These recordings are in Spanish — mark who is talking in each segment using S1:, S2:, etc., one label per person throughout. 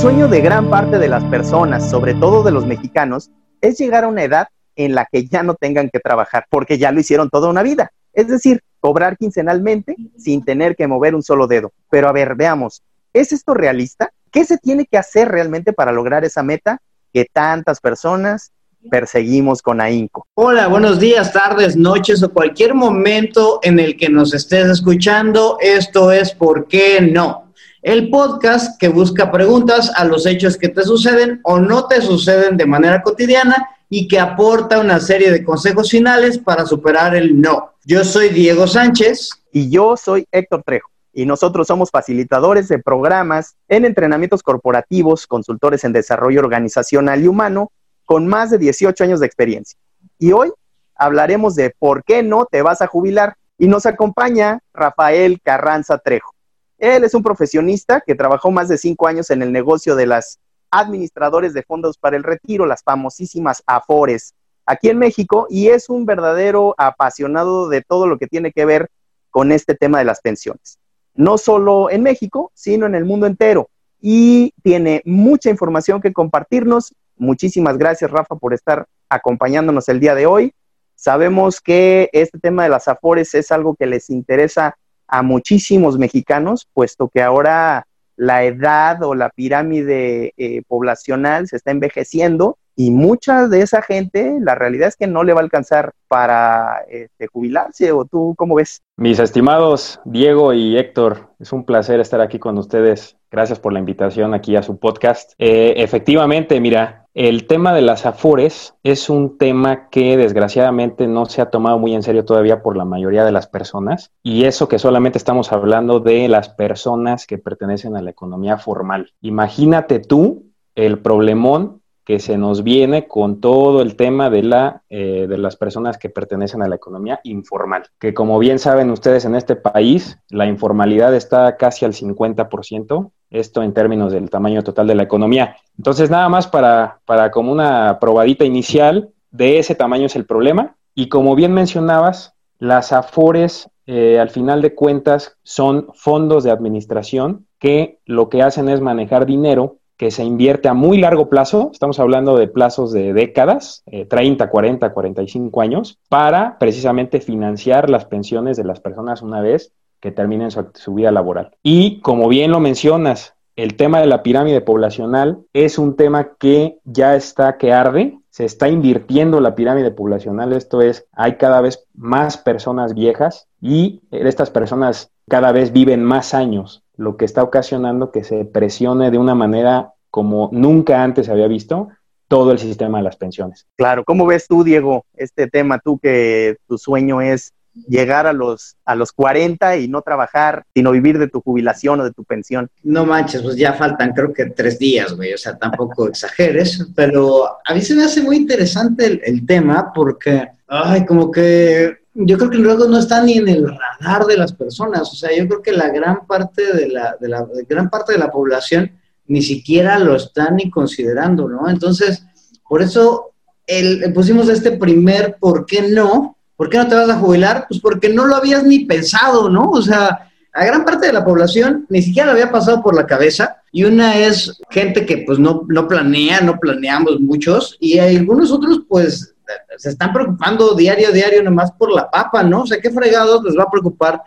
S1: Sueño de gran parte de las personas, sobre todo de los mexicanos, es llegar a una edad en la que ya no tengan que trabajar, porque ya lo hicieron toda una vida. Es decir, cobrar quincenalmente sin tener que mover un solo dedo. Pero a ver, veamos, ¿es esto realista? ¿Qué se tiene que hacer realmente para lograr esa meta que tantas personas perseguimos con ahínco?
S2: Hola, buenos días, tardes, noches o cualquier momento en el que nos estés escuchando. Esto es ¿Por qué no? El podcast que busca preguntas a los hechos que te suceden o no te suceden de manera cotidiana y que aporta una serie de consejos finales para superar el no. Yo soy Diego Sánchez.
S1: Y yo soy Héctor Trejo. Y nosotros somos facilitadores de programas en entrenamientos corporativos, consultores en desarrollo organizacional y humano, con más de 18 años de experiencia. Y hoy hablaremos de por qué no te vas a jubilar. Y nos acompaña Rafael Carranza Trejo. Él es un profesionista que trabajó más de cinco años en el negocio de las administradores de fondos para el retiro, las famosísimas AFORES, aquí en México, y es un verdadero apasionado de todo lo que tiene que ver con este tema de las pensiones. No solo en México, sino en el mundo entero. Y tiene mucha información que compartirnos. Muchísimas gracias, Rafa, por estar acompañándonos el día de hoy. Sabemos que este tema de las AFORES es algo que les interesa a muchísimos mexicanos, puesto que ahora la edad o la pirámide eh, poblacional se está envejeciendo y mucha de esa gente, la realidad es que no le va a alcanzar para este, jubilarse, o tú cómo ves?
S3: Mis estimados Diego y Héctor, es un placer estar aquí con ustedes. Gracias por la invitación aquí a su podcast. Eh, efectivamente, mira, el tema de las afores es un tema que desgraciadamente no se ha tomado muy en serio todavía por la mayoría de las personas y eso que solamente estamos hablando de las personas que pertenecen a la economía formal. Imagínate tú el problemón que se nos viene con todo el tema de, la, eh, de las personas que pertenecen a la economía informal, que como bien saben ustedes en este país, la informalidad está casi al 50%, esto en términos del tamaño total de la economía. Entonces, nada más para, para como una probadita inicial, de ese tamaño es el problema. Y como bien mencionabas, las AFORES, eh, al final de cuentas, son fondos de administración que lo que hacen es manejar dinero que se invierte a muy largo plazo, estamos hablando de plazos de décadas, 30, 40, 45 años, para precisamente financiar las pensiones de las personas una vez que terminen su, vida laboral. Y como bien lo mencionas, el tema de la pirámide poblacional es un tema que ya está que arde, se está invirtiendo la pirámide poblacional, esto es, hay cada vez más personas viejas y estas personas cada vez viven más años lo que está ocasionando que se presione de una manera como nunca antes se había visto todo el sistema de las pensiones.
S1: Claro, ¿cómo ves tú, Diego, este tema, tú que tu sueño es llegar a los, a los 40 y no trabajar, sino vivir de tu jubilación o de tu pensión?
S2: No manches, pues ya faltan creo que tres días, güey, o sea, tampoco exageres, pero a mí se me hace muy interesante el, el tema porque, ay, como que yo creo que luego no está ni en el radar de las personas. O sea, yo creo que la gran parte de la, de la gran parte de la población ni siquiera lo están ni considerando, ¿no? Entonces, por eso el, pusimos este primer ¿por qué no? ¿Por qué no te vas a jubilar? Pues porque no lo habías ni pensado, ¿no? O sea, a gran parte de la población ni siquiera lo había pasado por la cabeza y una es gente que pues no, no planea, no planeamos muchos y algunos otros pues se están preocupando diario, diario nomás por la papa, ¿no? O sea, ¿qué fregados les va a preocupar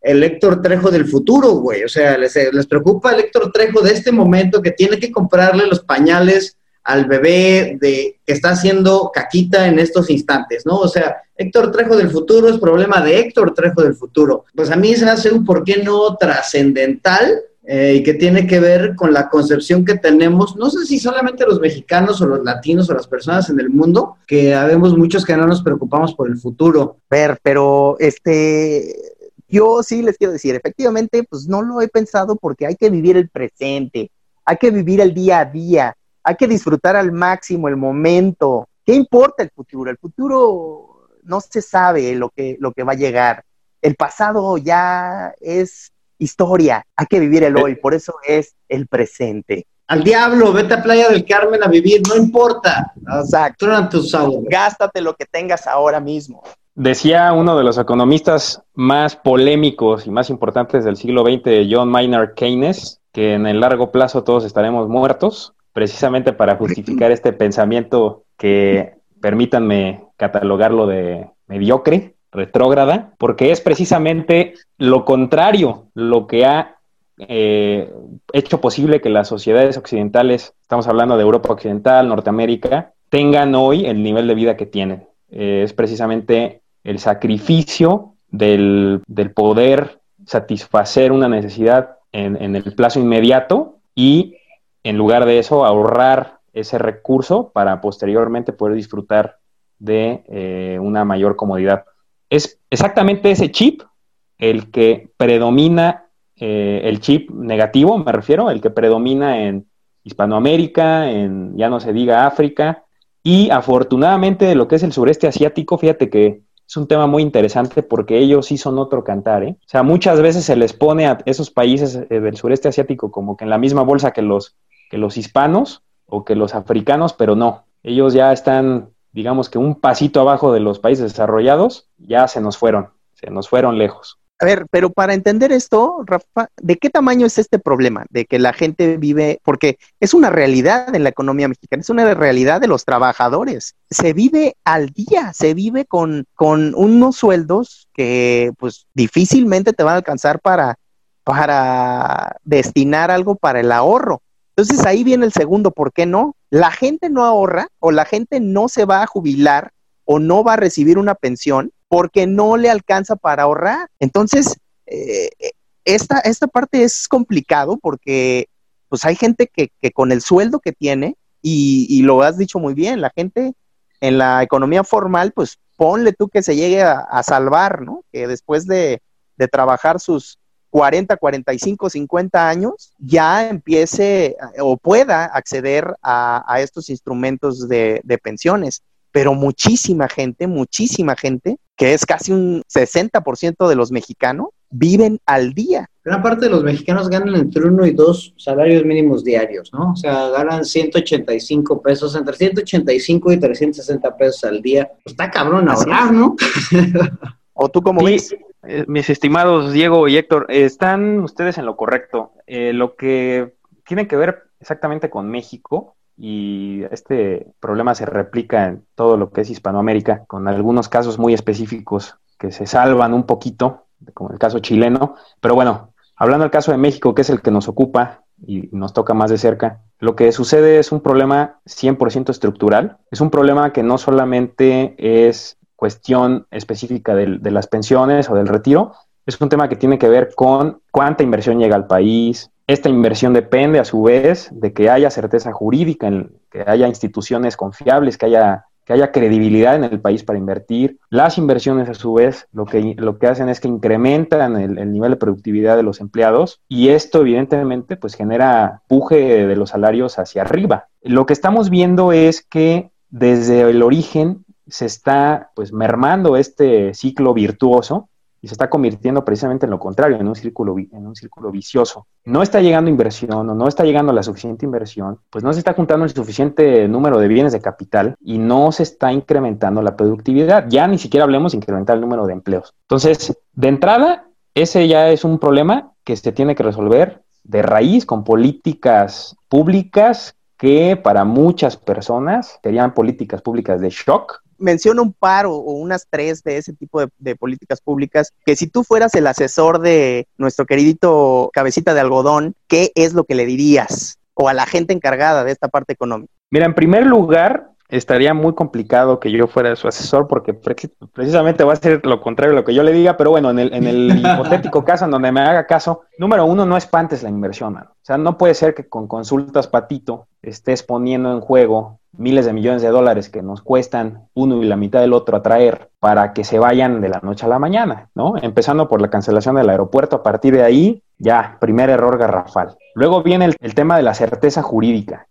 S2: el Héctor Trejo del futuro, güey? O sea, les, les preocupa el Héctor Trejo de este momento que tiene que comprarle los pañales al bebé de que está haciendo caquita en estos instantes, ¿no? O sea, Héctor Trejo del futuro es problema de Héctor Trejo del futuro. Pues a mí se hace un por qué no trascendental eh, y que tiene que ver con la concepción que tenemos, no sé si solamente los mexicanos o los latinos o las personas en el mundo, que habemos muchos que no nos preocupamos por el futuro.
S1: Ver, pero este, yo sí les quiero decir, efectivamente, pues no lo he pensado porque hay que vivir el presente, hay que vivir el día a día, hay que disfrutar al máximo el momento. ¿Qué importa el futuro? El futuro no se sabe lo que, lo que va a llegar. El pasado ya es historia, hay que vivir el hoy, por eso es el presente.
S2: Al diablo, vete a Playa del Carmen a vivir, no importa.
S1: Exacto. Gástate lo que tengas ahora mismo.
S3: Decía uno de los economistas más polémicos y más importantes del siglo XX, John Maynard Keynes, que en el largo plazo todos estaremos muertos, precisamente para justificar este pensamiento que permítanme catalogarlo de mediocre, retrógrada, porque es precisamente lo contrario lo que ha eh, hecho posible que las sociedades occidentales, estamos hablando de Europa Occidental, Norteamérica, tengan hoy el nivel de vida que tienen. Eh, es precisamente el sacrificio del, poder satisfacer una necesidad en, el plazo inmediato y en lugar de eso ahorrar ese recurso para posteriormente poder disfrutar de eh, una mayor comodidad. Es exactamente ese chip el que predomina, eh, el chip negativo, me refiero, el que predomina en Hispanoamérica, en ya no se diga África, y afortunadamente lo que es el sureste asiático, fíjate que es un tema muy interesante porque ellos sí son otro cantar, ¿eh? O sea, muchas veces se les pone a esos países eh, del sureste asiático como que en la misma bolsa que los, que los hispanos o que los africanos, pero no. Ellos ya están, digamos que un pasito abajo de los países desarrollados, ya se nos fueron, se nos fueron lejos.
S1: A ver, pero para entender esto, Rafa, ¿de qué tamaño es este problema? De que la gente vive, porque es una realidad en la economía mexicana, es una realidad de los trabajadores. Se vive al día, se vive con, con unos sueldos que pues difícilmente te van a alcanzar para, para destinar algo para el ahorro. Entonces ahí viene el segundo, ¿por qué no? La gente no ahorra o la gente no se va a jubilar o no va a recibir una pensión porque no le alcanza para ahorrar. Entonces, eh, esta, esta parte es complicado porque pues hay gente que, con el sueldo que tiene, y, lo has dicho muy bien, la gente en la economía formal, pues ponle tú que se llegue a, salvar, ¿no? Que después de, trabajar sus 40, 45, 50 años, ya empiece eh, o pueda acceder a, estos instrumentos de, de pensiones pero muchísima gente, muchísima gente, que es casi un 60% de los mexicanos, viven al día.
S2: Gran parte de los mexicanos ganan entre uno y dos salarios mínimos diarios, ¿no? O sea, ganan 185 pesos, entre 185 y 360 pesos al día. Pues está cabrón ahorrar, ¿no?
S1: ¿O tú cómo ves?
S3: Eh, mis estimados Diego y Héctor, están ustedes en lo correcto. Eh, lo que tiene que ver exactamente con México y este problema se replica en todo lo que es Hispanoamérica, con algunos casos muy específicos que se salvan un poquito, como el caso chileno. Pero bueno, hablando del caso de México, que es el que nos ocupa y nos toca más de cerca, lo que sucede es un problema 100% estructural. Es un problema que no solamente es cuestión específica de, de las pensiones o del retiro, es un tema que tiene que ver con cuánta inversión llega al país, esta inversión depende, a su vez, de que haya certeza jurídica, que haya instituciones confiables, que haya, que haya credibilidad en el país para invertir. Las inversiones, a su vez, lo que, lo que hacen es que incrementan el, nivel de productividad de los empleados y esto, evidentemente, pues genera puje de los salarios hacia arriba. Lo que estamos viendo es que desde el origen se está pues mermando este ciclo virtuoso y se está convirtiendo precisamente en lo contrario, en un círculo, en un círculo vicioso. No está llegando inversión o no está llegando la suficiente inversión, pues no se está juntando el suficiente número de bienes de capital y no se está incrementando la productividad. Ya ni siquiera hablemos de incrementar el número de empleos. Entonces, de entrada, ese ya es un problema que se tiene que resolver de raíz con políticas públicas que para muchas personas serían políticas públicas de shock,
S1: menciona un par o, unas tres de ese tipo de, políticas públicas, que si tú fueras el asesor de nuestro queridito cabecita de algodón, ¿qué es lo que le dirías? O a la gente encargada de esta parte económica.
S3: Mira, en primer lugar, estaría muy complicado que yo fuera su asesor porque precisamente va a ser lo contrario de lo que yo le diga, pero bueno, en el, en el hipotético caso en donde me haga caso, número uno, no espantes la inversión, O sea, no puede ser que con consultas patito estés poniendo en juego miles de millones de dólares que nos cuestan uno y la mitad del otro atraer para que se vayan de la noche a la mañana, ¿no? Empezando por la cancelación del aeropuerto, a partir de ahí, ya, primer error garrafal. Luego viene el, tema de la certeza jurídica.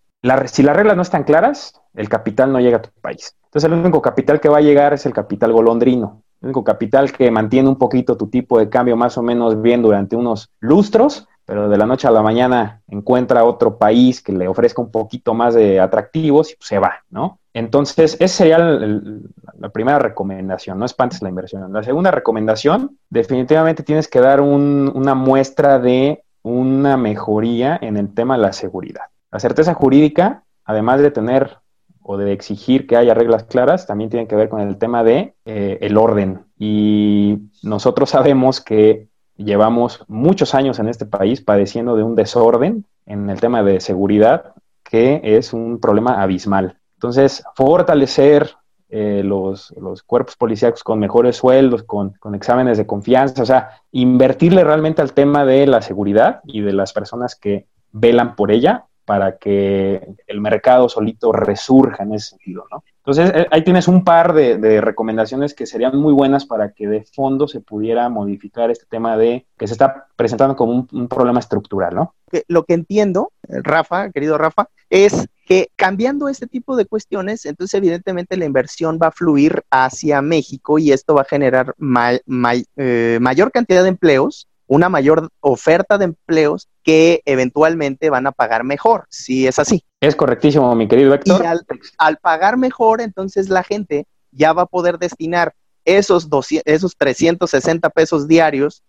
S3: Si las reglas no están claras, el capital no llega a tu país. Entonces el único capital que va a llegar es el capital golondrino. El único capital que mantiene un poquito tu tipo de cambio más o menos bien durante unos lustros pero de la noche a la mañana encuentra otro país que le ofrezca un poquito más de atractivos y se va, ¿no? Entonces, esa sería la primera recomendación, no espantes la inversión. La segunda recomendación, definitivamente tienes que dar una muestra de una mejoría en el tema de la seguridad. La certeza jurídica, además de tener o de exigir que haya reglas claras, también tiene que ver con el tema de eh, el orden. Y nosotros sabemos que llevamos muchos años en este país padeciendo de un desorden en el tema de seguridad que es un problema abismal. Entonces, fortalecer eh, los, cuerpos policíacos con mejores sueldos, con, con, exámenes de confianza, o sea, invertirle realmente al tema de la seguridad y de las personas que velan por ella para que el mercado solito resurja en ese sentido, ¿no? Entonces, eh, ahí tienes un par de, recomendaciones que serían muy buenas para que de fondo se pudiera modificar este tema de que se está presentando como un, problema estructural, ¿no?
S1: Lo que entiendo, Rafa, querido Rafa, es que cambiando este tipo de cuestiones, entonces evidentemente la inversión va a fluir hacia México y esto va a generar eh, mayor cantidad de empleos una mayor oferta de empleos que eventualmente van a pagar mejor, si es así.
S3: Es correctísimo, mi querido Héctor.
S1: Y al, pagar mejor, entonces la gente ya va a poder destinar esos, esos 360 pesos diarios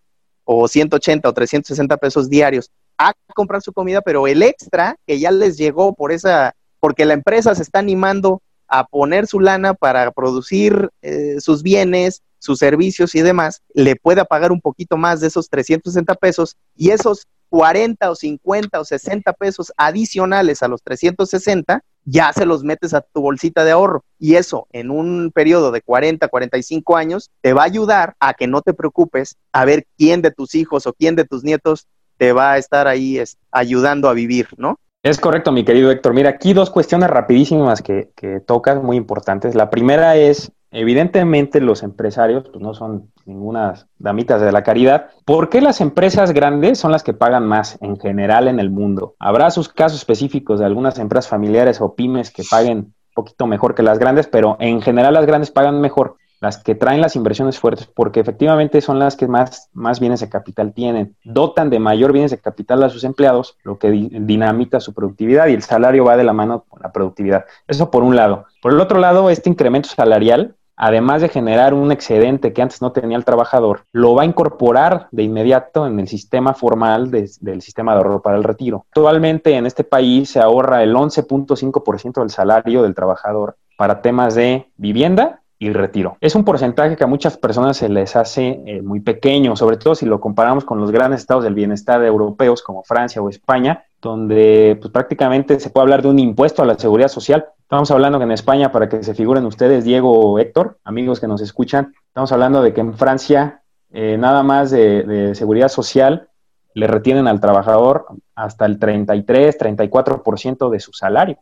S1: o 180 o 360 pesos diarios a comprar su comida, pero el extra que ya les llegó por esa, porque la empresa se está animando a poner su lana para producir eh, sus bienes, sus servicios y demás, le pueda pagar un poquito más de esos 360 pesos y esos 40 o 50 o 60 pesos adicionales a los 360, ya se los metes a tu bolsita de ahorro. Y eso en un periodo de 40, 45 años te va a ayudar a que no te preocupes a ver quién de tus hijos o quién de tus nietos te va a estar ahí ayudando a vivir, ¿no?
S3: Es correcto, mi querido Héctor. Mira, aquí dos cuestiones rapidísimas que, que tocas, muy importantes. La primera es Evidentemente los empresarios pues, no son ninguna damitas de la caridad. ¿Por qué las empresas grandes son las que pagan más en general en el mundo? Habrá sus casos específicos de algunas empresas familiares o pymes que paguen un poquito mejor que las grandes, pero en general las grandes pagan mejor las que traen las inversiones fuertes, porque efectivamente son las que más, más bienes de capital tienen, dotan de mayor bienes de capital a sus empleados, lo que dinamita su productividad y el salario va de la mano con la productividad. Eso por un lado. Por el otro lado, este incremento salarial además de generar un excedente que antes no tenía el trabajador, lo va a incorporar de inmediato en el sistema formal del sistema de ahorro para el retiro. Actualmente en este país se ahorra el 11.5% del salario del trabajador para temas de vivienda y retiro. Es un porcentaje que a muchas personas se les hace eh, muy pequeño, sobre todo si lo comparamos con los grandes estados del bienestar europeos como Francia o España, donde pues, prácticamente se puede hablar de un impuesto a la seguridad social. Estamos hablando que en España, para que se figuren ustedes, Diego Héctor, amigos que nos escuchan, estamos hablando de que en Francia eh, nada más de, de seguridad social le retienen al trabajador hasta el 33, 34% de su salario.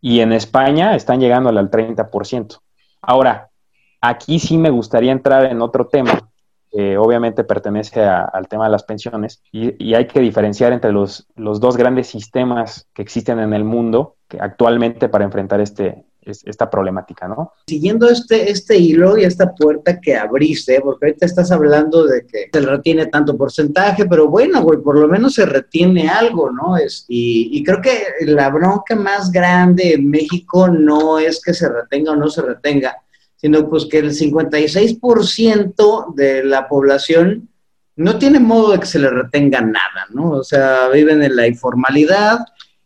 S3: Y en España están llegando al 30%. Ahora, Aquí sí me gustaría entrar en otro tema, que obviamente pertenece al tema de las pensiones, y, hay que diferenciar entre los, los, dos grandes sistemas que existen en el mundo que actualmente para enfrentar este, esta problemática, ¿no?
S2: Siguiendo este, este hilo y esta puerta que abriste, porque ahorita estás hablando de que se retiene tanto porcentaje, pero bueno, güey, por lo menos se retiene algo, ¿no? Es, y, y creo que la bronca más grande en México no es que se retenga o no se retenga, sino pues que el 56% de la población no tiene modo de que se le retenga nada, ¿no? O sea, viven en la informalidad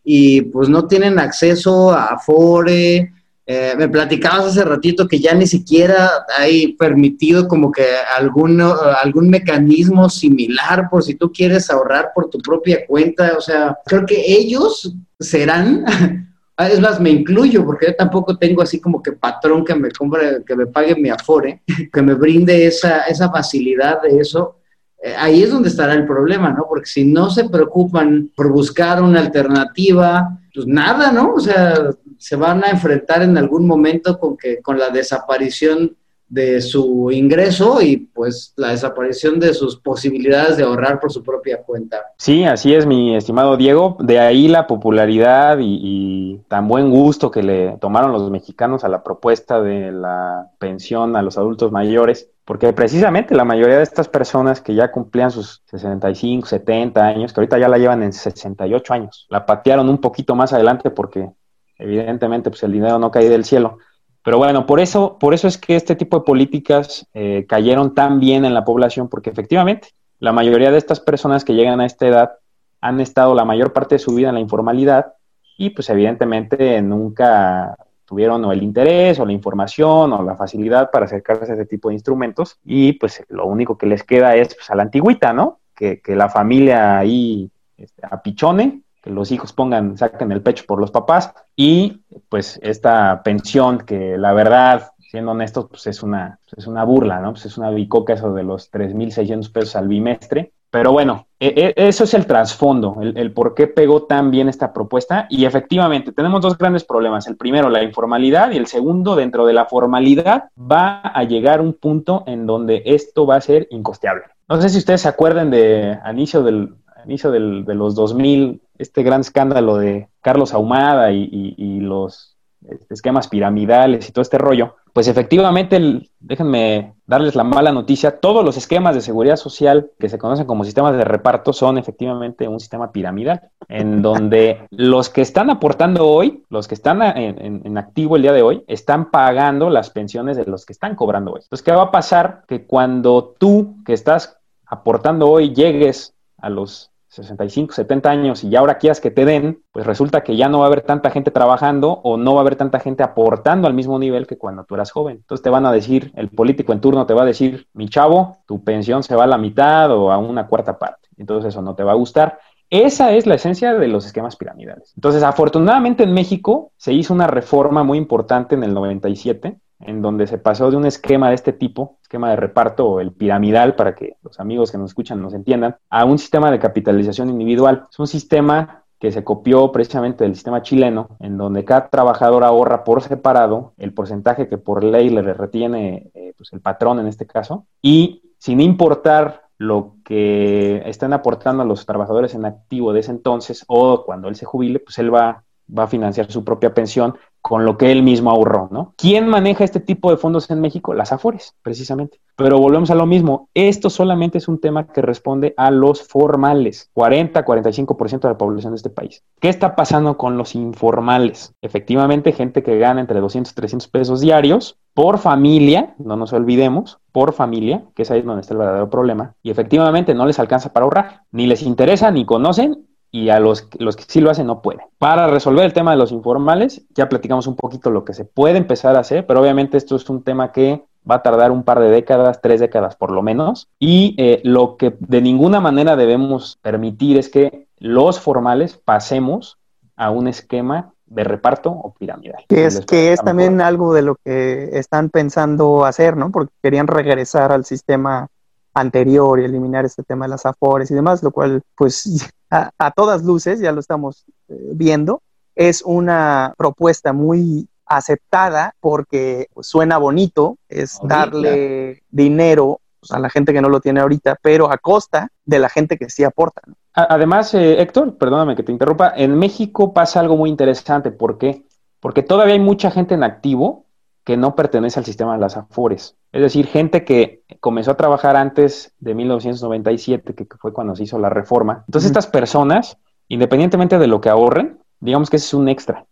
S2: y pues no tienen acceso a Afore. Eh, me platicabas hace ratito que ya ni siquiera hay permitido como que algún, algún mecanismo similar por si tú quieres ahorrar por tu propia cuenta. O sea, creo que ellos serán es más, me incluyo porque yo tampoco tengo así como que patrón que me compre, que me pague mi afore, que me brinde esa, esa facilidad de eso. Eh, ahí es donde estará el problema, ¿no? Porque si no se preocupan por buscar una alternativa, pues nada, ¿no? O sea, se van a enfrentar en algún momento con que con la desaparición de su ingreso y pues la desaparición de sus posibilidades de ahorrar por su propia cuenta.
S3: Sí, así es, mi estimado Diego. De ahí la popularidad y, tan buen gusto que le tomaron los mexicanos a la propuesta de la pensión a los adultos mayores, porque precisamente la mayoría de estas personas que ya cumplían sus 65, 70 años, que ahorita ya la llevan en 68 años, la patearon un poquito más adelante porque evidentemente pues el dinero no cae del cielo pero bueno, por eso, por eso es que este tipo de políticas eh, cayeron tan bien en la población, porque efectivamente la mayoría de estas personas que llegan a esta edad han estado la mayor parte de su vida en la informalidad y pues evidentemente nunca tuvieron o el interés o la información o la facilidad para acercarse a ese tipo de instrumentos y pues lo único que les queda es pues, a la antigüita, ¿no? Que, que la familia ahí este, apichone, que los hijos pongan, saquen el pecho por los papás y pues esta pensión que la verdad, siendo honestos, pues es una, es una burla, ¿no? Pues es una bicoca eso de los 3.600 pesos al bimestre pero bueno, e, e, eso es el trasfondo, el, por qué pegó tan bien esta propuesta. Y efectivamente, tenemos dos grandes problemas. El primero, la informalidad, y el segundo, dentro de la formalidad, va a llegar un punto en donde esto va a ser incosteable. No sé si ustedes se acuerdan de inicio, del, inicio del, de los 2000, este gran escándalo de Carlos Ahumada y los este, esquemas piramidales y todo este rollo, pues efectivamente, déjenme darles la mala noticia, todos los esquemas de seguridad social que se conocen como sistemas de reparto son efectivamente un sistema piramidal, en donde los que están aportando hoy, los que están en, activo el día de hoy, están pagando las pensiones de los que están cobrando hoy. Entonces, ¿qué va a pasar? Que cuando tú que estás aportando hoy llegues a los 65, 70 años y ya ahora quieras que te den, pues resulta que ya no va a haber tanta gente trabajando o no va a haber tanta gente aportando al mismo nivel que cuando tú eras joven. Entonces te van a decir, el político en turno te va a decir, mi chavo, tu pensión se va a la mitad o a una cuarta parte. Entonces eso no te va a gustar. Esa es la esencia de los esquemas piramidales. Entonces, afortunadamente en México se hizo una reforma muy importante en el 97 en donde se pasó de un esquema de este tipo, esquema de reparto el piramidal, para que los amigos que nos escuchan nos entiendan, a un sistema de capitalización individual. Es un sistema que se copió precisamente del sistema chileno, en donde cada trabajador ahorra por separado el porcentaje que por ley le retiene eh, pues el patrón en este caso, y sin importar lo que estén aportando a los trabajadores en activo de ese entonces o cuando él se jubile, pues él va va a financiar su propia pensión con lo que él mismo ahorró, ¿no? ¿Quién maneja este tipo de fondos en México? Las AFORES, precisamente. Pero volvemos a lo mismo, esto solamente es un tema que responde a los formales, 40, 45% de la población de este país. ¿Qué está pasando con los informales? Efectivamente, gente que gana entre 200 y 300 pesos diarios por familia, no nos olvidemos, por familia, que es ahí donde está el verdadero problema, y efectivamente no les alcanza para ahorrar, ni les interesa, ni conocen, y a los, los que sí lo hacen no pueden. Para resolver el tema de los informales, ya platicamos un poquito lo que se puede empezar a hacer, pero obviamente esto es un tema que va a tardar un par de décadas, tres décadas por lo menos, y eh, lo que de ninguna manera debemos permitir es que los formales pasemos a un esquema de reparto o piramidal.
S1: Que es, que es también algo de lo que están pensando hacer, ¿no? Porque querían regresar al sistema anterior y eliminar este tema de las afores y demás, lo cual pues a, todas luces, ya lo estamos eh, viendo, es una propuesta muy aceptada porque pues, suena bonito, es darle dinero pues, a la gente que no lo tiene ahorita, pero a costa de la gente que sí aporta.
S3: Además, eh, Héctor, perdóname que te interrumpa, en México pasa algo muy interesante. ¿Por qué? Porque todavía hay mucha gente en activo que no pertenece al sistema de las AFORES. Es decir, gente que comenzó a trabajar antes de 1997, que fue cuando se hizo la reforma. Entonces, estas personas, independientemente de lo que ahorren, digamos que ese es un extra.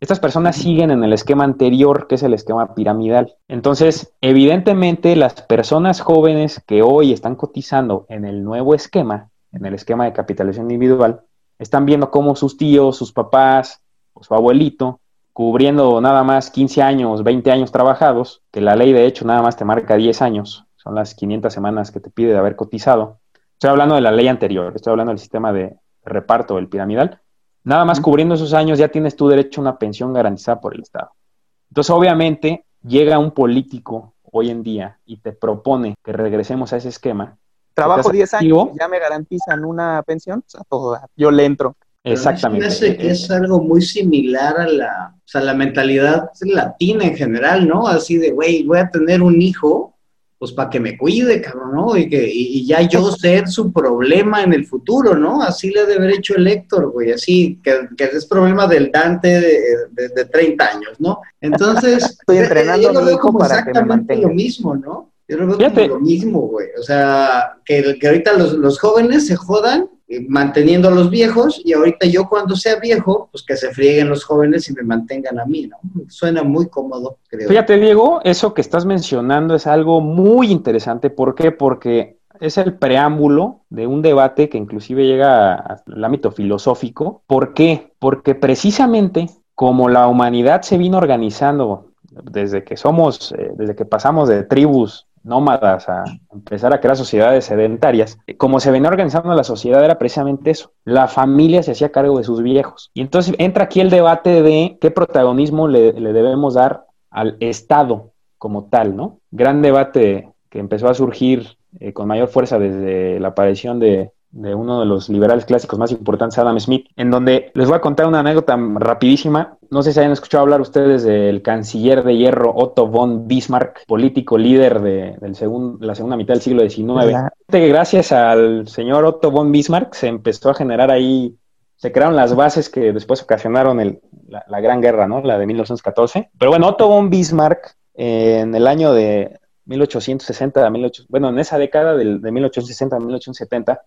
S3: Estas personas siguen en el esquema anterior, que es el esquema piramidal. Entonces, evidentemente, las personas jóvenes que hoy están cotizando en el nuevo esquema, en el esquema de capitalización individual, están viendo cómo sus tíos, sus papás o su abuelito cubriendo nada más 15 años, 20 años trabajados, que la ley de hecho nada más te marca 10 años, son las 500 semanas que te pide de haber cotizado. Estoy hablando de la ley anterior, estoy hablando del sistema de reparto, el piramidal. Nada más cubriendo esos años ya tienes tu derecho a una pensión garantizada por el Estado. Entonces, obviamente, llega un político hoy en día y te propone que regresemos a ese esquema.
S1: Trabajo 10 años ya me garantizan una pensión, o sea, todo, yo le entro.
S3: Exactamente.
S2: que es algo muy similar a la, o sea, la mentalidad latina en general, ¿no? Así de, güey, voy a tener un hijo, pues para que me cuide, cabrón, ¿no? Y, que, y, ya yo ser su problema en el futuro, ¿no? Así le debe haber hecho el Héctor, güey, así, que, que es problema del Dante de, de, 30 años, ¿no? Entonces,
S1: estoy entrenando para que me mantenga.
S2: lo mismo, ¿no? Yo lo veo como lo mismo, güey. O sea, que, que ahorita los, los jóvenes se jodan eh, manteniendo a los viejos y ahorita yo cuando sea viejo, pues que se frieguen los jóvenes y me mantengan a mí, ¿no? Suena muy cómodo, creo.
S3: Fíjate, Diego, eso que estás mencionando es algo muy interesante. ¿Por qué? Porque es el preámbulo de un debate que inclusive llega al ámbito filosófico. ¿Por qué? Porque precisamente como la humanidad se vino organizando desde que somos, eh, desde que pasamos de tribus nómadas a empezar a crear sociedades sedentarias, como se venía organizando la sociedad era precisamente eso. La familia se hacía cargo de sus viejos. Y entonces entra aquí el debate de qué protagonismo le, debemos dar al Estado como tal, ¿no? Gran debate que empezó a surgir eh, con mayor fuerza desde la aparición de, de uno de los liberales clásicos más importantes, Adam Smith, en donde les voy a contar una anécdota rapidísima. No sé si hayan escuchado hablar ustedes del canciller de hierro Otto von Bismarck, político líder de, del la segunda mitad del siglo XIX. Gracias al señor Otto von Bismarck se empezó a generar ahí, se crearon las bases que después ocasionaron el, la, Gran Guerra, ¿no? La de 1914. Pero bueno, Otto von Bismarck en el año de 1860 a 18, bueno, en esa década de, de 1860 a 1870,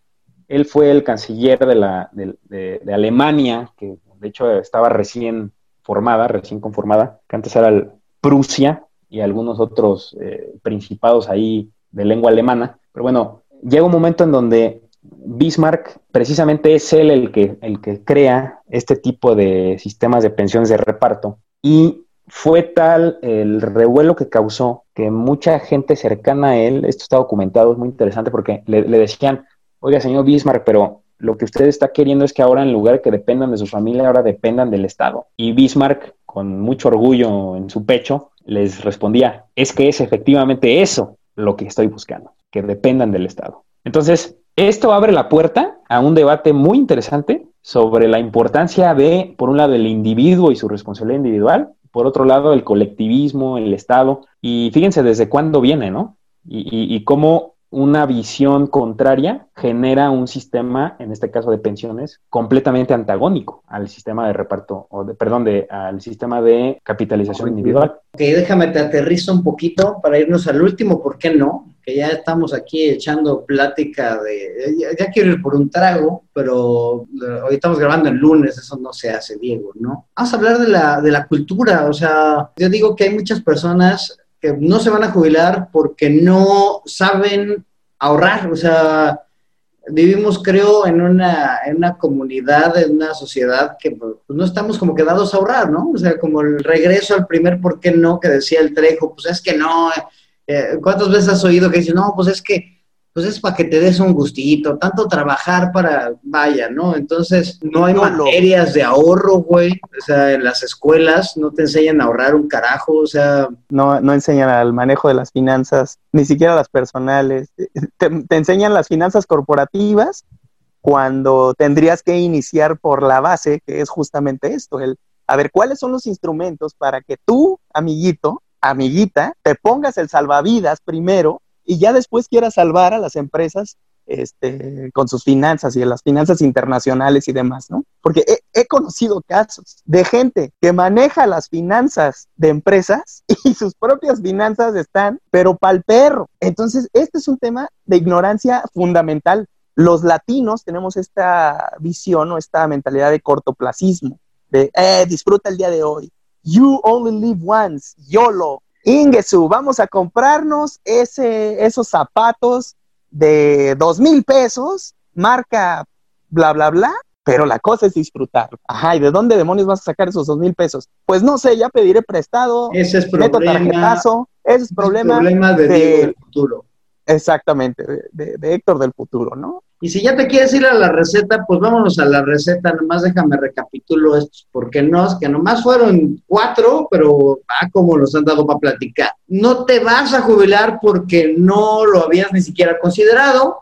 S3: él fue el canciller de, la, de, Alemania, que de hecho estaba recién formada, recién conformada, que antes era Prusia y algunos otros eh, principados ahí de lengua alemana. Pero bueno, llega un momento en donde Bismarck precisamente es él el que, el que crea este tipo de sistemas de pensiones de reparto y fue tal el revuelo que causó que mucha gente cercana a él, esto está documentado, es muy interesante porque le decían, oiga, señor Bismarck, pero lo que usted está queriendo es que ahora en lugar de que dependan de su familia, ahora dependan del Estado. Y Bismarck, con mucho orgullo en su pecho, les respondía, es que es efectivamente eso lo que estoy buscando, que dependan del Estado. Entonces, esto abre la puerta a un debate muy interesante sobre la importancia de, por un lado, el individuo y su responsabilidad individual, por otro lado, el colectivismo, el Estado, y fíjense desde cuándo viene, ¿no? Y, y cómo una visión contraria genera un sistema, en este caso de pensiones, completamente antagónico al sistema de reparto, o de, perdón, de, al sistema de capitalización individual.
S2: Ok, déjame te aterrizo un poquito para irnos al último, ¿por qué no? Que ya estamos aquí echando plática de, ya, quiero ir por un trago, pero hoy estamos grabando el lunes, eso no se hace, Diego, ¿no? Vamos a hablar de la, de la cultura, o sea, yo digo que hay muchas personas que no se van a jubilar porque no saben ahorrar. O sea, vivimos, creo, en una, en una comunidad, en una sociedad que pues, no estamos como quedados a ahorrar, ¿no? O sea, como el regreso al primer por qué no que decía el Trejo, pues es que no. Eh, ¿Cuántas veces has oído que dice, no, pues es que pues es para que te des un gustito, tanto trabajar para, vaya, ¿no? Entonces, no hay materias de ahorro, güey, o sea, en las escuelas no te enseñan a ahorrar un carajo, o sea...
S1: No, no enseñan al manejo de las finanzas, ni siquiera las personales, te, te enseñan las finanzas corporativas cuando tendrías que iniciar por la base, que es justamente esto, el, a ver, ¿cuáles son los instrumentos para que tú, amiguito, amiguita, te pongas el salvavidas primero y ya después quiera salvar a las empresas este, con sus finanzas y las finanzas internacionales y demás, ¿no? Porque he, conocido casos de gente que maneja las finanzas de empresas y sus propias finanzas están, pero pa'l perro. Entonces, este es un tema de ignorancia fundamental. Los latinos tenemos esta visión o esta mentalidad de cortoplacismo, de, eh, disfruta el día de hoy. You only live once, YOLO, Ingesu, vamos a comprarnos ese, esos zapatos de dos mil pesos, marca bla, bla, bla, pero la cosa es disfrutar. Ajá, ¿y de dónde demonios vas a sacar esos dos mil pesos? Pues no sé, ya pediré prestado,
S2: ese es problema,
S1: tarjetazo, ese es problema,
S2: problema de, del futuro.
S1: Exactamente, de, de Héctor del futuro, ¿no?
S2: Y si ya te quieres ir a la receta, pues vámonos a la receta. Nomás déjame recapitulo estos, porque no, que nomás fueron cuatro, pero ah, como los han dado para platicar. No te vas a jubilar porque no lo habías ni siquiera considerado.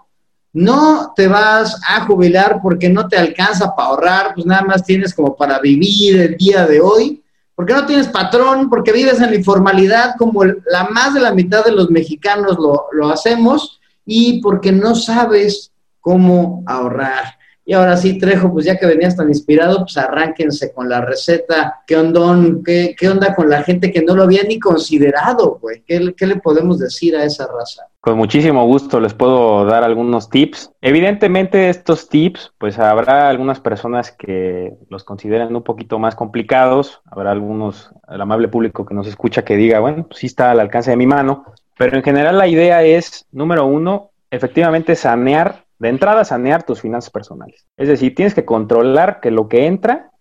S2: No te vas a jubilar porque no te alcanza para ahorrar, pues nada más tienes como para vivir el día de hoy. Porque no tienes patrón, porque vives en la informalidad, como la más de la mitad de los mexicanos lo hacemos, y porque no sabes cómo ahorrar. Y ahora sí, Trejo, pues ya que venías tan inspirado, pues arránquense con la receta. ¿Qué, ondón, qué, qué onda con la gente que no lo había ni considerado, güey? ¿Qué, ¿Qué, le podemos decir a esa raza?
S3: Con muchísimo gusto les puedo dar algunos tips. Evidentemente estos tips, pues habrá algunas personas que los consideren un poquito más complicados, habrá algunos, el amable público que nos escucha que diga, bueno, pues sí está al alcance de mi mano, pero en general la idea es, número uno, efectivamente sanear, de entrada sanear tus finanzas personales. Es decir, tienes que controlar que lo que entra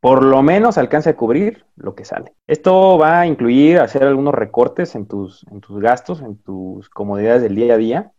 S3: por lo menos alcance a cubrir lo que sale. Esto va a incluir hacer algunos recortes en tus, en tus gastos, en tus comodidades del día a día.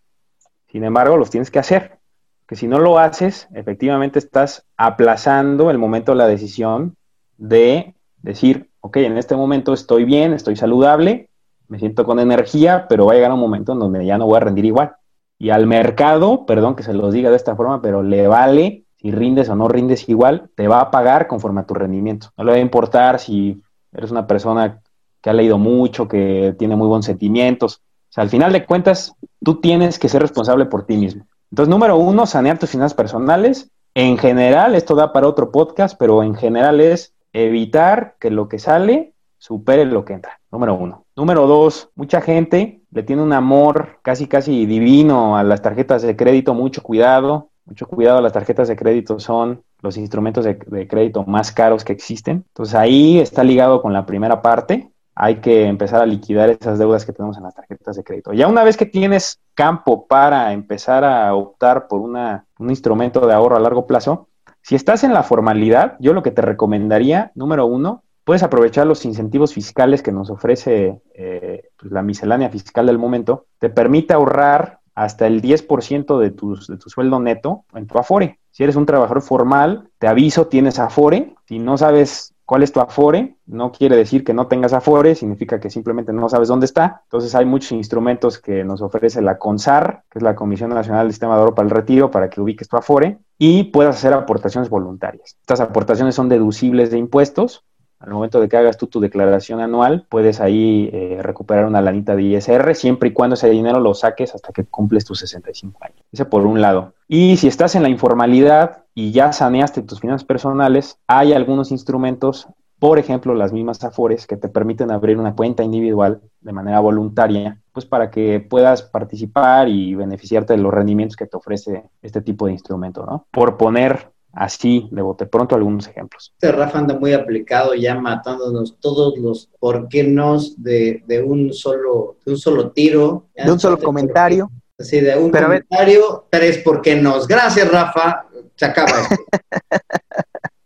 S3: Sin embargo, los tienes que hacer. Que si no lo haces, efectivamente estás aplazando el momento de la decisión de decir, ok, en este momento estoy bien, estoy saludable, me siento con energía, pero va a llegar un momento en donde ya no voy a rendir igual. Y al mercado, perdón que se los diga de esta forma, pero le vale si rindes o no rindes igual, te va a pagar conforme a tu rendimiento. No le va a importar si eres una persona que ha leído mucho, que tiene muy buenos sentimientos. O sea, al final de cuentas, tú tienes que ser responsable por ti mismo. Entonces, número uno, sanear tus finanzas personales. En general, esto da para otro podcast, pero en general es evitar que lo que sale supere lo que entra. Número uno. Número dos, mucha gente le tiene un amor casi, casi divino a las tarjetas de crédito, mucho cuidado. Mucho cuidado, las tarjetas de crédito son los instrumentos de, crédito más caros que existen. Entonces ahí está ligado con la primera parte. Hay que empezar a liquidar esas deudas que tenemos en las tarjetas de crédito. Ya una vez que tienes campo para empezar a optar por una, un instrumento de ahorro a largo plazo, si estás en la formalidad, yo lo que te recomendaría, número uno, puedes aprovechar los incentivos fiscales que nos ofrece eh, pues, la miscelánea fiscal del momento, te permite ahorrar hasta el 10% de, de tu sueldo neto en tu Afore. Si eres un trabajador formal, te aviso, tienes Afore. Si no sabes cuál es tu Afore, no quiere decir que no tengas Afore, significa que simplemente no sabes dónde está. Entonces hay muchos instrumentos que nos ofrece la CONSAR, que es la Comisión Nacional del Sistema de Ahorro para el Retiro, para que ubiques tu Afore y puedas hacer aportaciones voluntarias. Estas aportaciones son deducibles de impuestos al momento de que hagas tú tu declaración anual, puedes ahí eh, recuperar una lanita de ISR, siempre y cuando ese dinero lo saques hasta que cumples tus 65 años. Ese por un lado. Y si estás en la informalidad y ya saneaste tus finanzas personales, hay algunos instrumentos, por ejemplo, las mismas Afores, que te permiten abrir una cuenta individual de manera voluntaria, pues para que puedas participar y beneficiarte de los rendimientos que te ofrece este tipo de instrumento, ¿no? Por poner Así, de bote pronto, algunos ejemplos.
S2: Este Rafa anda muy aplicado ya matándonos todos los por qué no de, de, un, solo, de un solo tiro.
S1: De un solo comentario.
S2: Sí, de un comentario, tres por qué no. Gracias, Rafa. Se acaba esto.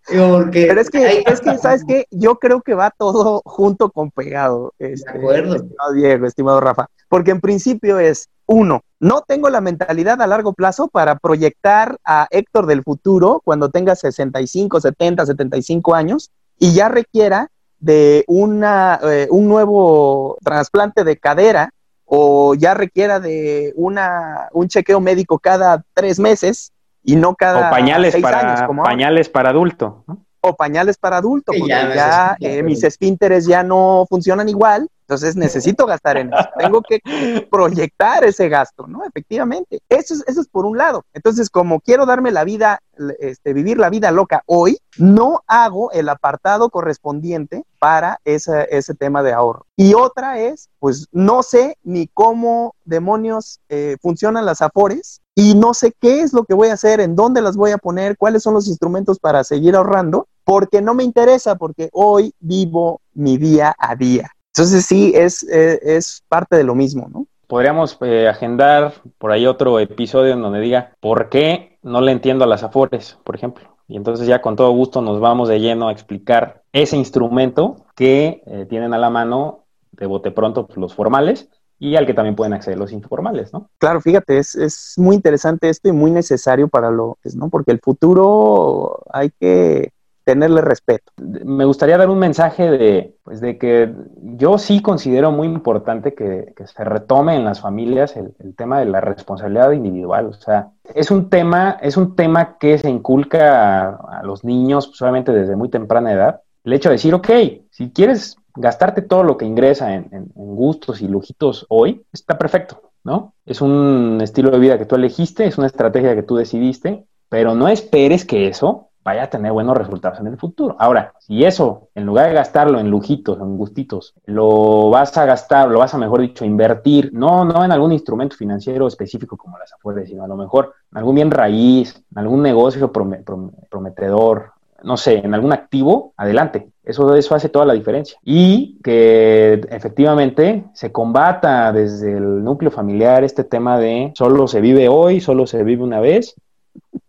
S1: Pero es que, es que, ¿sabes qué? Yo creo que va todo junto con pegado.
S2: Este, de acuerdo.
S1: Estimado Diego, estimado Rafa. Porque en principio es, uno, no tengo la mentalidad a largo plazo para proyectar a Héctor del futuro cuando tenga 65, 70, 75 años y ya requiera de una, eh, un nuevo trasplante de cadera o ya requiera de una, un chequeo médico cada tres meses y no cada
S3: o pañales para pañales para adulto
S1: o pañales para adulto porque ya, eh, mis esfínteres ya no funcionan igual entonces necesito gastar en eso. Tengo que proyectar ese gasto, ¿no? Efectivamente. Eso es, eso es por un lado. Entonces, como quiero darme la vida, este, vivir la vida loca hoy, no hago el apartado correspondiente para ese, ese tema de ahorro. Y otra es, pues no sé ni cómo demonios eh, funcionan las afores y no sé qué es lo que voy a hacer, en dónde las voy a poner, cuáles son los instrumentos para seguir ahorrando, porque no me interesa, porque hoy vivo mi día a día. Entonces sí, es, eh, es, parte de lo mismo, ¿no?
S3: Podríamos eh, agendar por ahí otro episodio en donde diga por qué no le entiendo a las afores, por ejemplo. Y entonces ya con todo gusto nos vamos de lleno a explicar ese instrumento que eh, tienen a la mano de bote pronto pues, los formales y al que también pueden acceder los informales, ¿no?
S1: Claro, fíjate, es, es muy interesante esto y muy necesario para lo que es, ¿no? Porque el futuro hay que tenerle respeto.
S3: Me gustaría dar un mensaje de, pues de que yo sí considero muy importante que, se retome en las familias el, tema de la responsabilidad individual. O sea, es un tema, es un tema que se inculca a, los niños solamente desde muy temprana edad. El hecho de decir, ok, si quieres gastarte todo lo que ingresa en, en gustos y lujitos hoy, está perfecto, ¿no? Es un estilo de vida que tú elegiste, es una estrategia que tú decidiste, pero no esperes que eso vaya a tener buenos resultados en el futuro. Ahora, si eso, en lugar de gastarlo en lujitos, en gustitos, lo vas a gastar, lo vas a, mejor dicho, invertir, no, no en algún instrumento financiero específico como las afueras, sino a lo mejor en algún bien raíz, en algún negocio prometedor, no sé, en algún activo, adelante. Eso, eso hace toda la diferencia. Y que efectivamente se combata desde el núcleo familiar este tema de solo se vive hoy, solo se vive una vez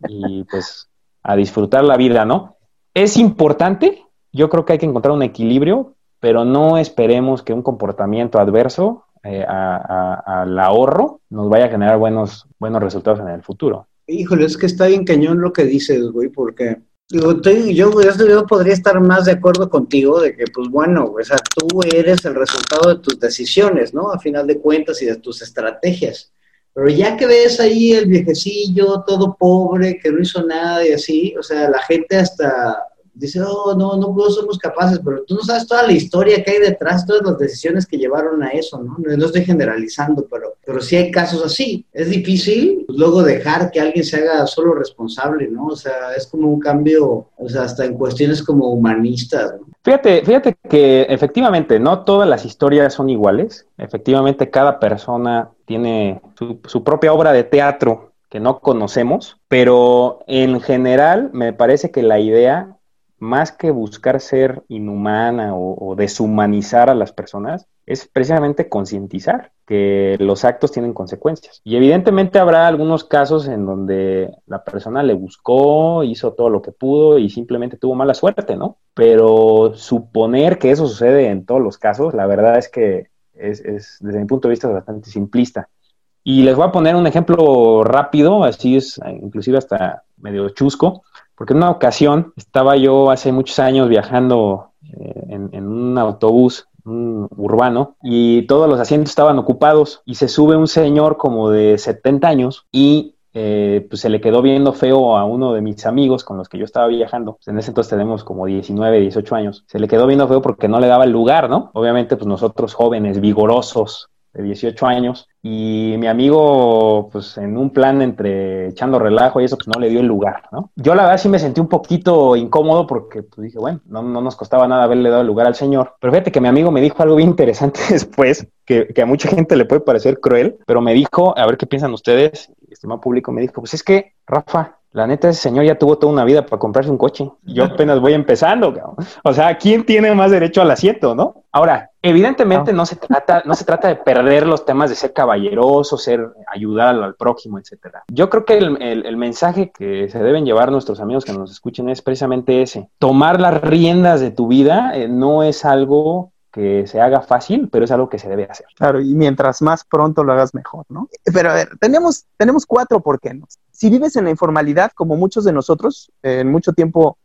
S3: y pues a disfrutar la vida, ¿no? Es importante, yo creo que hay que encontrar un equilibrio, pero no esperemos que un comportamiento adverso eh, al ahorro nos vaya a generar buenos, buenos resultados en el futuro.
S2: Híjole, es que está bien cañón lo que dices, güey, porque Digo, yo, yo, podría estar más de acuerdo contigo de que, pues bueno, o sea, tú eres el resultado de tus decisiones, ¿no? A final de cuentas y de tus estrategias. Pero ya que ves ahí el viejecillo, todo pobre, que no hizo nada y así, o sea, la gente hasta dice, oh, no, no, no somos capaces, pero tú no sabes toda la historia que hay detrás, todas las decisiones que llevaron a eso, ¿no? No estoy generalizando, pero, pero sí hay casos así. Es difícil luego dejar que alguien se haga solo responsable, ¿no? O sea, es como un cambio, o sea, hasta en cuestiones como humanistas, ¿no?
S3: Fíjate, fíjate que efectivamente no todas las historias son iguales. Efectivamente, cada persona tiene su propia obra de teatro que no conocemos, pero en general me parece que la idea más que buscar ser inhumana o, deshumanizar a las personas, es precisamente concientizar que los actos tienen consecuencias. Y evidentemente habrá algunos casos en donde la persona le buscó, hizo todo lo que pudo y simplemente tuvo mala suerte, ¿no? Pero suponer que eso sucede en todos los casos, la verdad es que es, desde mi punto de vista, bastante simplista. Y les voy a poner un ejemplo rápido, así es, inclusive hasta medio chusco. Porque en una ocasión estaba yo hace muchos años viajando eh, en, un autobús urbano y todos los asientos estaban ocupados y se sube un señor como de 70 años y eh, pues se le quedó viendo feo a uno de mis amigos con los que yo estaba viajando. Pues en ese entonces tenemos como 19, 18 años. Se le quedó viendo feo porque no le daba el lugar, ¿no? Obviamente, pues nosotros jóvenes, vigorosos, de 18 años, y mi amigo, pues en un plan entre echando relajo y eso, pues no le dio el lugar, ¿no? Yo la verdad sí me sentí un poquito incómodo porque pues dije, bueno, no, no nos costaba nada haberle dado el lugar al señor, pero fíjate que mi amigo me dijo algo bien interesante después, que, que a mucha gente le puede parecer cruel, pero me dijo, a ver qué piensan ustedes, estimado público, me dijo, pues es que, Rafa, la neta, ese señor ya tuvo toda una vida para comprarse un coche. Yo apenas voy empezando, cabrón. O sea, ¿quién tiene más derecho al asiento, no? Ahora, evidentemente no se trata, no se trata de perder los temas de ser caballeroso, ser ayudar al, prójimo, etcétera. Yo creo que el, mensaje que se deben llevar nuestros amigos que nos escuchen es precisamente ese. Tomar las riendas de tu vida eh, no es algo que se haga fácil, pero es algo que se debe hacer.
S1: Claro, y mientras más pronto lo hagas mejor, ¿no? Pero a ver, tenemos, tenemos cuatro por qué no. Si vives en la informalidad, como muchos de nosotros, en mucho tiempo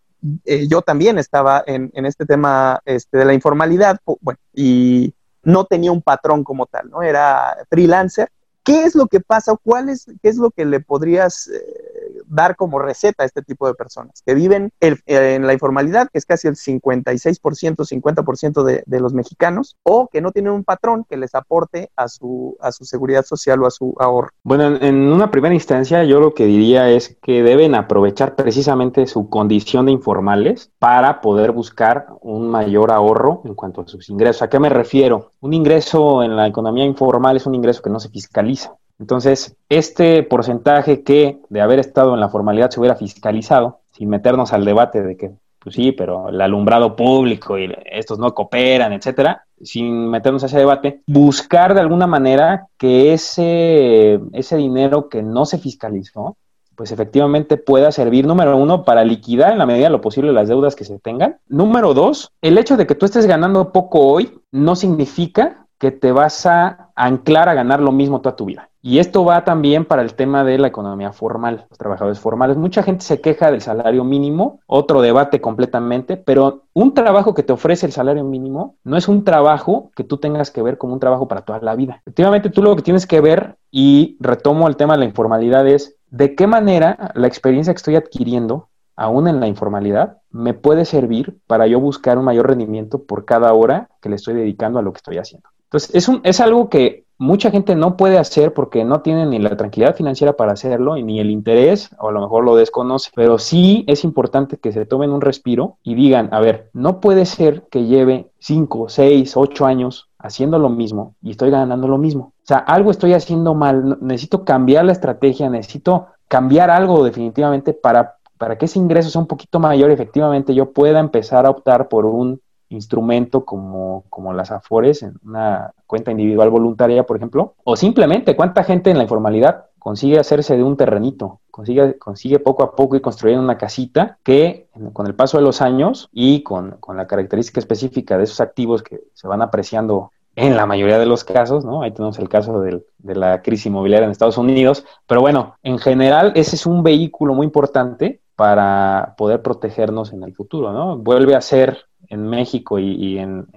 S1: eh, yo también estaba en, en este tema este, de la informalidad, bueno, y no tenía un patrón como tal, ¿no? Era freelancer. ¿Qué es lo que pasa? ¿Cuál es, qué es lo que le podrías eh, dar como receta a este tipo de personas que viven en la informalidad, que es casi el 56%, 50% de, de los mexicanos, o que no tienen un patrón que les aporte a su, a su seguridad social o a su ahorro.
S3: Bueno, en una primera instancia yo lo que diría es que deben aprovechar precisamente su condición de informales para poder buscar un mayor ahorro en cuanto a sus ingresos. ¿A qué me refiero? Un ingreso en la economía informal es un ingreso que no se fiscaliza. Entonces, este porcentaje que de haber estado en la formalidad se hubiera fiscalizado, sin meternos al debate de que, pues sí, pero el alumbrado público y estos no cooperan, etcétera, sin meternos a ese debate, buscar de alguna manera que ese, ese dinero que no se fiscalizó, pues efectivamente pueda servir, número uno, para liquidar en la medida de lo posible las deudas que se tengan. Número dos, el hecho de que tú estés ganando poco hoy no significa que te vas a anclar a ganar lo mismo toda tu vida. Y esto va también para el tema de la economía formal, los trabajadores formales. Mucha gente se queja del salario mínimo, otro debate completamente, pero un trabajo que te ofrece el salario mínimo no es un trabajo que tú tengas que ver como un trabajo para toda la vida. Efectivamente, tú lo que tienes que ver, y retomo el tema de la informalidad, es de qué manera la experiencia que estoy adquiriendo aún en la informalidad, me puede servir para yo buscar un mayor rendimiento por cada hora que le estoy dedicando a lo que estoy haciendo. Entonces, es, un, es algo que mucha gente no puede hacer porque no tiene ni la tranquilidad financiera para hacerlo y ni el interés, o a lo mejor lo desconoce, pero sí es importante que se tomen un respiro y digan, a ver, no puede ser que lleve 5, 6, 8 años haciendo lo mismo y estoy ganando lo mismo. O sea, algo estoy haciendo mal, necesito cambiar la estrategia, necesito cambiar algo definitivamente para, para que ese ingreso sea un poquito mayor efectivamente yo pueda empezar a optar por un instrumento como, como las Afores, en una cuenta individual voluntaria, por ejemplo, o simplemente cuánta gente en la informalidad consigue hacerse de un terrenito, consigue, consigue poco a poco ir construyendo una casita que con el paso de los años y con, con la característica específica de esos activos que se van apreciando en la mayoría de los casos, ¿no? Ahí tenemos el caso de la crisis inmobiliaria en Estados Unidos, pero bueno, en general ese es un vehículo muy importante para poder protegernos en el futuro, ¿no? Vuelve a ser en México y, en,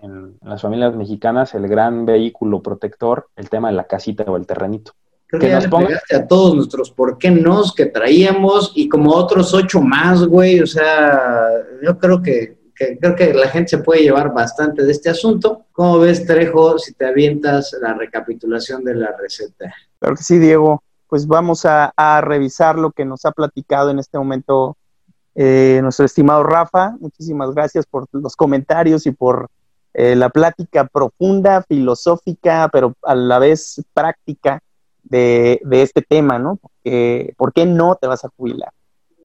S3: las familias mexicanas el gran vehículo protector el tema de la casita o el terrenito.
S2: Creo que, ya nos le a todos nuestros por qué nos que traíamos y como otros ocho más, güey, o sea, yo creo que que creo que la gente se puede llevar bastante de este asunto. ¿Cómo ves, Trejo, si te avientas la recapitulación de la receta?
S1: Claro que sí, Diego. Pues vamos a, revisar lo que nos ha platicado en este momento eh, nuestro estimado Rafa. Muchísimas gracias por los comentarios y por eh, la plática profunda, filosófica, pero a la vez práctica de, este tema, ¿no? ¿Por qué no te vas a jubilar?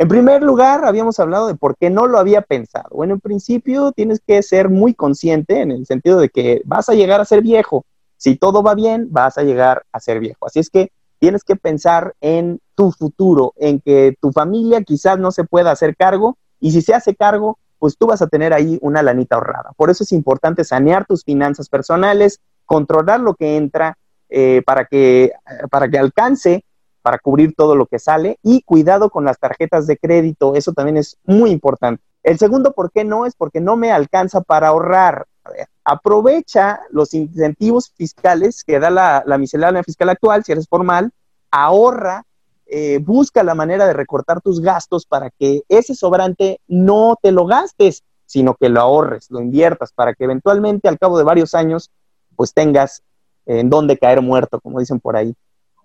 S1: En primer lugar, habíamos hablado de por qué no lo había pensado. Bueno, en principio tienes que ser muy consciente en el sentido de que vas a llegar a ser viejo. Si todo va bien, vas a llegar a ser viejo. Así es que tienes que pensar en tu futuro, en que tu familia quizás no se pueda hacer cargo y si se hace cargo, pues tú vas a tener ahí una lanita ahorrada. Por eso es importante sanear tus finanzas personales, controlar lo que entra eh, para, que, para que alcance para cubrir todo lo que sale y cuidado con las tarjetas de crédito, eso también es muy importante. El segundo, ¿por qué no? Es porque no me alcanza para ahorrar. Aprovecha los incentivos fiscales que da la, la, miscelánea fiscal actual, si eres formal, ahorra, eh, busca la manera de recortar tus gastos para que ese sobrante no te lo gastes, sino que lo ahorres, lo inviertas, para que eventualmente al cabo de varios años, pues tengas en dónde caer muerto, como dicen por ahí.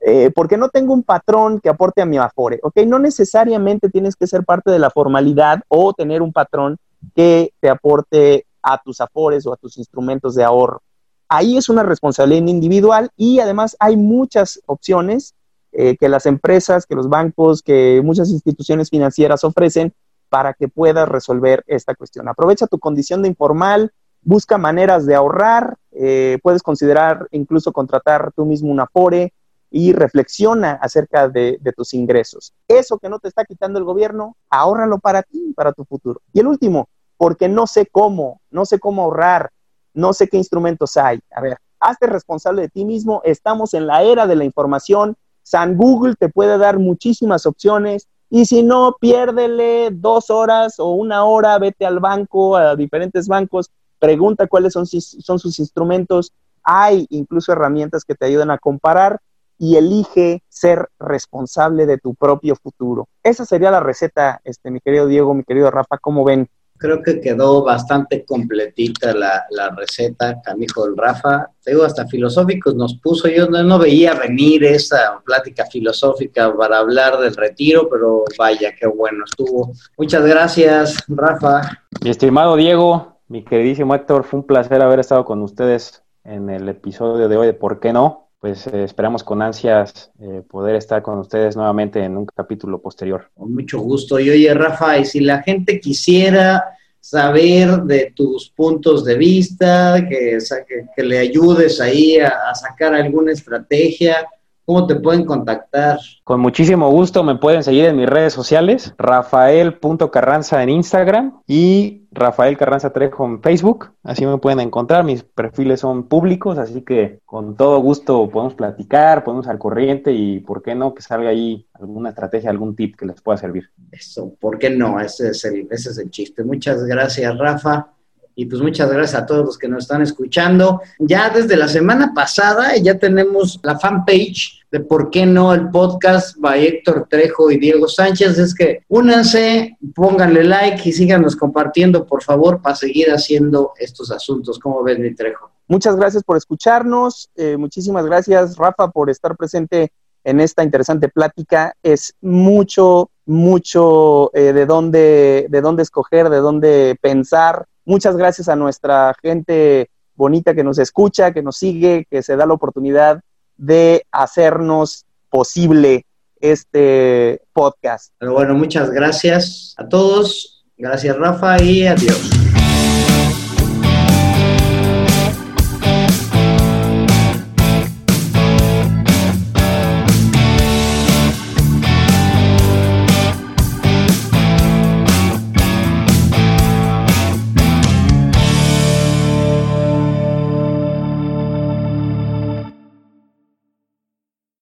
S1: Eh, porque no tengo un patrón que aporte a mi Afore. Ok, no necesariamente tienes que ser parte de la formalidad o tener un patrón que te aporte a tus Afores o a tus instrumentos de ahorro. Ahí es una responsabilidad individual y además hay muchas opciones eh, que las empresas, que los bancos, que muchas instituciones financieras ofrecen para que puedas resolver esta cuestión. Aprovecha tu condición de informal, busca maneras de ahorrar, eh, puedes considerar incluso contratar tú mismo un Afore, y reflexiona acerca de, tus ingresos. Eso que no te está quitando el gobierno, ahórralo para ti, para tu futuro. Y el último, porque no sé cómo, no sé cómo ahorrar, no sé qué instrumentos hay. A ver, hazte responsable de ti mismo, estamos en la era de la información, San Google te puede dar muchísimas opciones y si no, piérdele dos horas o una hora, vete al banco, a diferentes bancos, pregunta cuáles son, sus instrumentos. Hay incluso herramientas que te ayudan a comparar y elige ser responsable de tu propio futuro. Esa sería la receta, este, mi querido Diego, mi querido Rafa, ¿cómo ven?
S2: Creo que quedó bastante completita la, la receta, canijo del Rafa. Te digo, hasta filosóficos nos puso. Yo no, veía venir esa plática filosófica para hablar del retiro, pero vaya, qué bueno estuvo. Muchas gracias, Rafa.
S3: Mi estimado Diego, mi queridísimo Héctor, fue un placer haber estado con ustedes en el episodio de hoy de ¿Por qué no? Pues eh, esperamos con ansias eh, poder estar con ustedes nuevamente en un capítulo posterior.
S2: Con mucho gusto. Y oye, Rafa, y si la gente quisiera saber de tus puntos de vista, que, que, le ayudes ahí a, sacar alguna estrategia, ¿cómo te pueden contactar?
S3: Con muchísimo gusto, me pueden seguir en mis redes sociales, rafael.carranza en Instagram y Rafael Carranza Trejo en Facebook, así me pueden encontrar, mis perfiles son públicos, así que con todo gusto podemos platicar, podemos al corriente y por qué no que salga ahí alguna estrategia, algún tip que les pueda servir.
S2: Eso, ¿por qué no? Ese es el, ese es el chiste. Muchas gracias, Rafa. Y pues muchas gracias a todos los que nos están escuchando. Ya desde la semana pasada ya tenemos la fanpage de por qué no el podcast by Héctor Trejo y Diego Sánchez. Es que únanse, pónganle like y síganos compartiendo, por favor, para seguir haciendo estos asuntos. ¿Cómo ves, mi Trejo?
S1: Muchas gracias por escucharnos. Eh, muchísimas gracias, Rafa, por estar presente en esta interesante plática. Es mucho, mucho eh, de, dónde, de dónde escoger, de dónde pensar Muchas gracias a nuestra gente bonita que nos escucha, que nos sigue, que se da la oportunidad de hacernos posible este podcast.
S2: Pero bueno, muchas gracias a todos. Gracias Rafa y adiós.